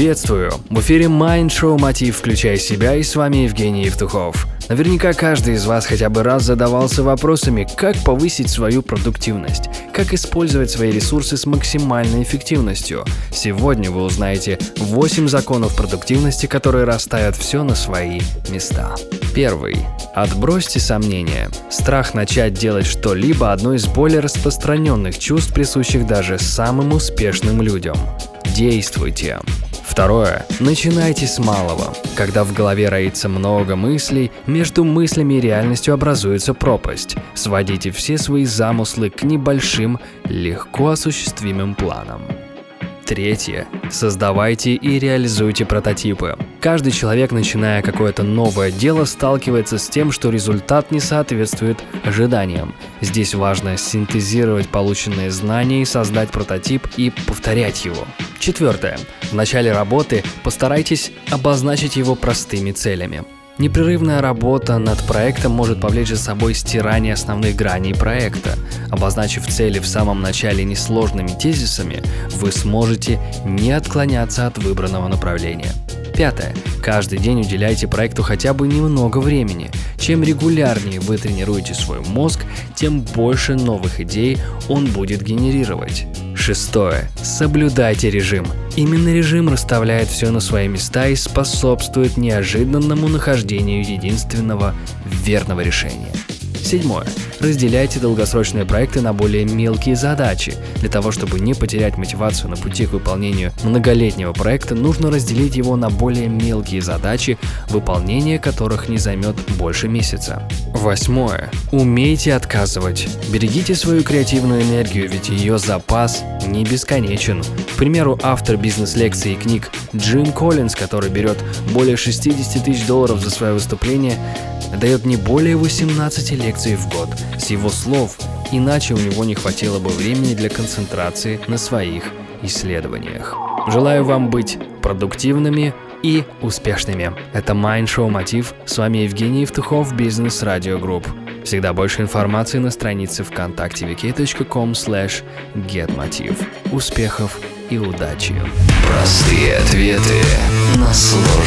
Приветствую! В эфире Mind Show Мотив «Включай себя» и с вами Евгений Евтухов. Наверняка каждый из вас хотя бы раз задавался вопросами, как повысить свою продуктивность, как использовать свои ресурсы с максимальной эффективностью. Сегодня вы узнаете 8 законов продуктивности, которые расставят все на свои места. Первый. Отбросьте сомнения. Страх начать делать что-либо – одно из более распространенных чувств, присущих даже самым успешным людям. Действуйте. Второе. Начинайте с малого. Когда в голове роится много мыслей, между мыслями и реальностью образуется пропасть. Сводите все свои замыслы к небольшим, легко осуществимым планам. Третье. Создавайте и реализуйте прототипы. Каждый человек, начиная какое-то новое дело, сталкивается с тем, что результат не соответствует ожиданиям. Здесь важно синтезировать полученные знания и создать прототип и повторять его. Четвертое. В начале работы постарайтесь обозначить его простыми целями. Непрерывная работа над проектом может повлечь за собой стирание основных граней проекта. Обозначив цели в самом начале несложными тезисами, вы сможете не отклоняться от выбранного направления. Пятое. Каждый день уделяйте проекту хотя бы немного времени. Чем регулярнее вы тренируете свой мозг, тем больше новых идей он будет генерировать. Шестое. Соблюдайте режим. Именно режим расставляет все на свои места и способствует неожиданному нахождению единственного верного решения. Седьмое. Разделяйте долгосрочные проекты на более мелкие задачи. Для того, чтобы не потерять мотивацию на пути к выполнению многолетнего проекта, нужно разделить его на более мелкие задачи, выполнение которых не займет больше месяца. Восьмое. Умейте отказывать. Берегите свою креативную энергию, ведь ее запас не бесконечен. К примеру, автор бизнес-лекций и книг Джим Коллинз, который берет более 60 тысяч долларов за свое выступление, дает не более 18 лекций в год. С его слов, иначе у него не хватило бы времени для концентрации на своих исследованиях. Желаю вам быть продуктивными и успешными. Это Mind Show Мотив. С вами Евгений Евтухов, Бизнес Радио Групп. Всегда больше информации на странице ВКонтакте vk.com slash. Успехов и удачи! Простые ответы на сложные